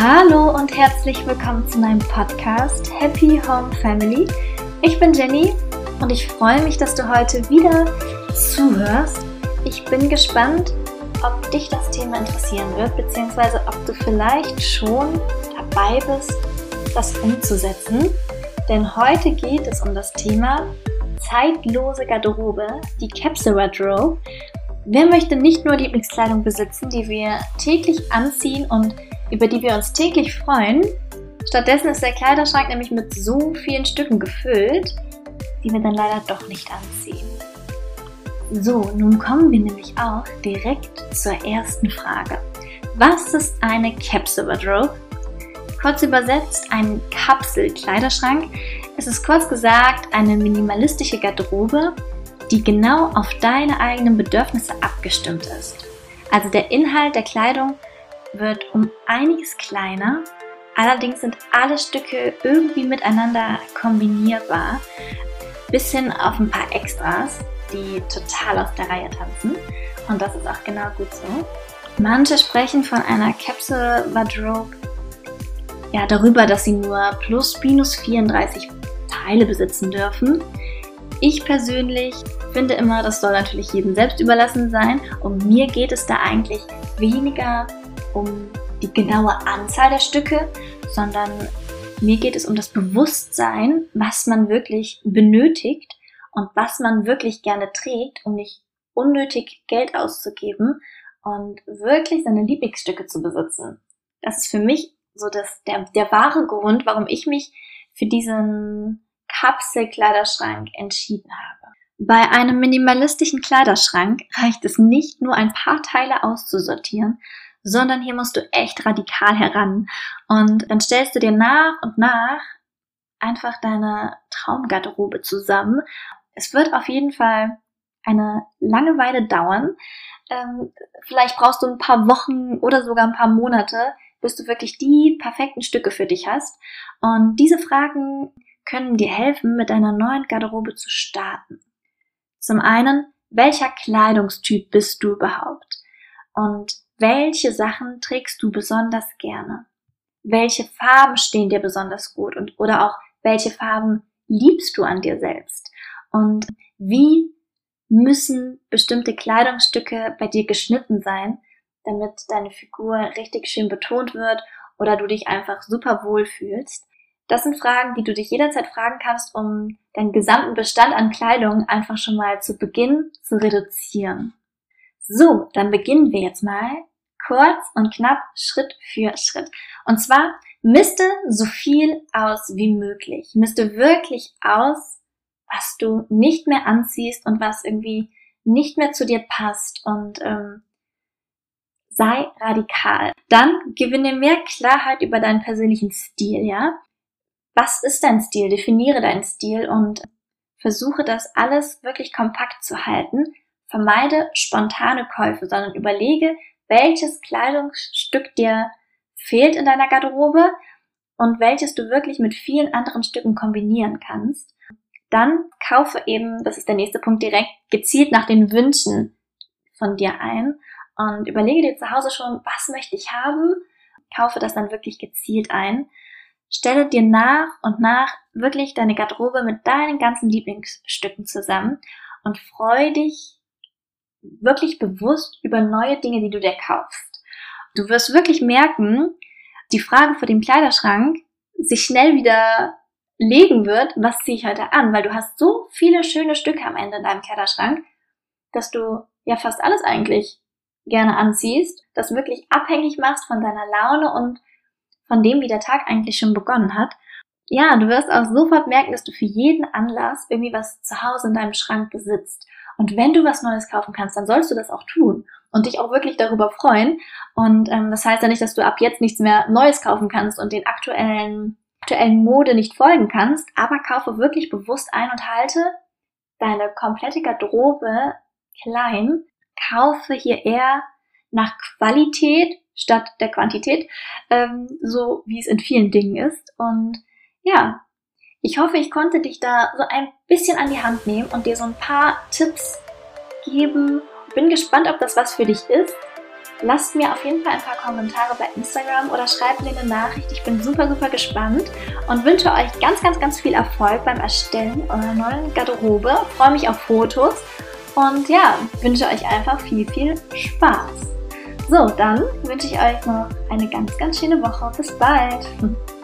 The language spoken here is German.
Hallo und herzlich willkommen zu meinem Podcast Happy Home Family. Ich bin Jenny und ich freue mich, dass du heute wieder zuhörst. Ich bin gespannt, ob dich das Thema interessieren wird, beziehungsweise ob du vielleicht schon dabei bist, das umzusetzen. Denn heute geht es um das Thema zeitlose Garderobe, die Capsule Wardrobe. Wer möchte nicht nur Lieblingskleidung besitzen, die wir täglich anziehen und über die wir uns täglich freuen? Stattdessen ist der Kleiderschrank nämlich mit so vielen Stücken gefüllt, die wir dann leider doch nicht anziehen. So, nun kommen wir nämlich auch direkt zur ersten Frage. Was ist eine Capsule Wardrobe? Kurz übersetzt ein Kapselkleiderschrank. Es ist kurz gesagt eine minimalistische Garderobe, die genau auf deine eigenen Bedürfnisse abgestimmt ist. Also der Inhalt der Kleidung wird um einiges kleiner, allerdings sind alle Stücke irgendwie miteinander kombinierbar, bis hin auf ein paar Extras, die total aus der Reihe tanzen. Und das ist auch genau gut so. Manche sprechen von einer Capsule Wardrobe ja, darüber, dass sie nur plus minus 34 Teile besitzen dürfen. Ich persönlich finde immer, das soll natürlich jedem selbst überlassen sein. Und mir geht es da eigentlich weniger um die genaue Anzahl der Stücke, sondern mir geht es um das Bewusstsein, was man wirklich benötigt und was man wirklich gerne trägt, um nicht unnötig Geld auszugeben und wirklich seine Lieblingsstücke zu besitzen. Das ist für mich so das, der, der wahre Grund, warum ich mich für diesen Kapselkleiderschrank entschieden habe. Bei einem minimalistischen Kleiderschrank reicht es nicht nur ein paar Teile auszusortieren, sondern hier musst du echt radikal heran. Und dann stellst du dir nach und nach einfach deine Traumgarderobe zusammen. Es wird auf jeden Fall eine lange Weile dauern. Ähm, vielleicht brauchst du ein paar Wochen oder sogar ein paar Monate, bis du wirklich die perfekten Stücke für dich hast. Und diese Fragen können dir helfen, mit deiner neuen Garderobe zu starten. Zum einen, welcher Kleidungstyp bist du überhaupt? Und welche Sachen trägst du besonders gerne? Welche Farben stehen dir besonders gut und oder auch welche Farben liebst du an dir selbst? Und wie müssen bestimmte Kleidungsstücke bei dir geschnitten sein, damit deine Figur richtig schön betont wird oder du dich einfach super wohl fühlst? Das sind Fragen, die du dich jederzeit fragen kannst, um deinen gesamten Bestand an Kleidung einfach schon mal zu Beginn zu reduzieren. So, dann beginnen wir jetzt mal kurz und knapp Schritt für Schritt. Und zwar misste so viel aus wie möglich. Misste wirklich aus, was du nicht mehr anziehst und was irgendwie nicht mehr zu dir passt und ähm, sei radikal. Dann gewinne mehr Klarheit über deinen persönlichen Stil, ja? Was ist dein Stil? Definiere deinen Stil und versuche das alles wirklich kompakt zu halten. Vermeide spontane Käufe, sondern überlege, welches Kleidungsstück dir fehlt in deiner Garderobe und welches du wirklich mit vielen anderen Stücken kombinieren kannst. Dann kaufe eben, das ist der nächste Punkt, direkt gezielt nach den Wünschen von dir ein und überlege dir zu Hause schon, was möchte ich haben, kaufe das dann wirklich gezielt ein. Stelle dir nach und nach wirklich deine Garderobe mit deinen ganzen Lieblingsstücken zusammen und freu dich wirklich bewusst über neue Dinge, die du dir kaufst. Du wirst wirklich merken, die Frage vor dem Kleiderschrank sich schnell wieder legen wird, was ziehe ich heute an, weil du hast so viele schöne Stücke am Ende in deinem Kleiderschrank, dass du ja fast alles eigentlich gerne anziehst, das wirklich abhängig machst von deiner Laune und von dem, wie der Tag eigentlich schon begonnen hat. Ja, du wirst auch sofort merken, dass du für jeden Anlass irgendwie was zu Hause in deinem Schrank besitzt. Und wenn du was Neues kaufen kannst, dann sollst du das auch tun und dich auch wirklich darüber freuen. Und ähm, das heißt ja nicht, dass du ab jetzt nichts mehr Neues kaufen kannst und den aktuellen, aktuellen Mode nicht folgen kannst, aber kaufe wirklich bewusst ein und halte deine komplette Garderobe klein. Kaufe hier eher nach Qualität statt der Quantität, ähm, so wie es in vielen Dingen ist. Und ja, ich hoffe, ich konnte dich da so ein bisschen an die Hand nehmen und dir so ein paar Tipps geben. Bin gespannt, ob das was für dich ist. lasst mir auf jeden Fall ein paar Kommentare bei Instagram oder schreibt mir eine Nachricht. Ich bin super, super gespannt und wünsche euch ganz, ganz, ganz viel Erfolg beim Erstellen eurer neuen Garderobe. freue mich auf Fotos und ja, wünsche euch einfach viel, viel Spaß. So, dann wünsche ich euch noch eine ganz, ganz schöne Woche. Bis bald.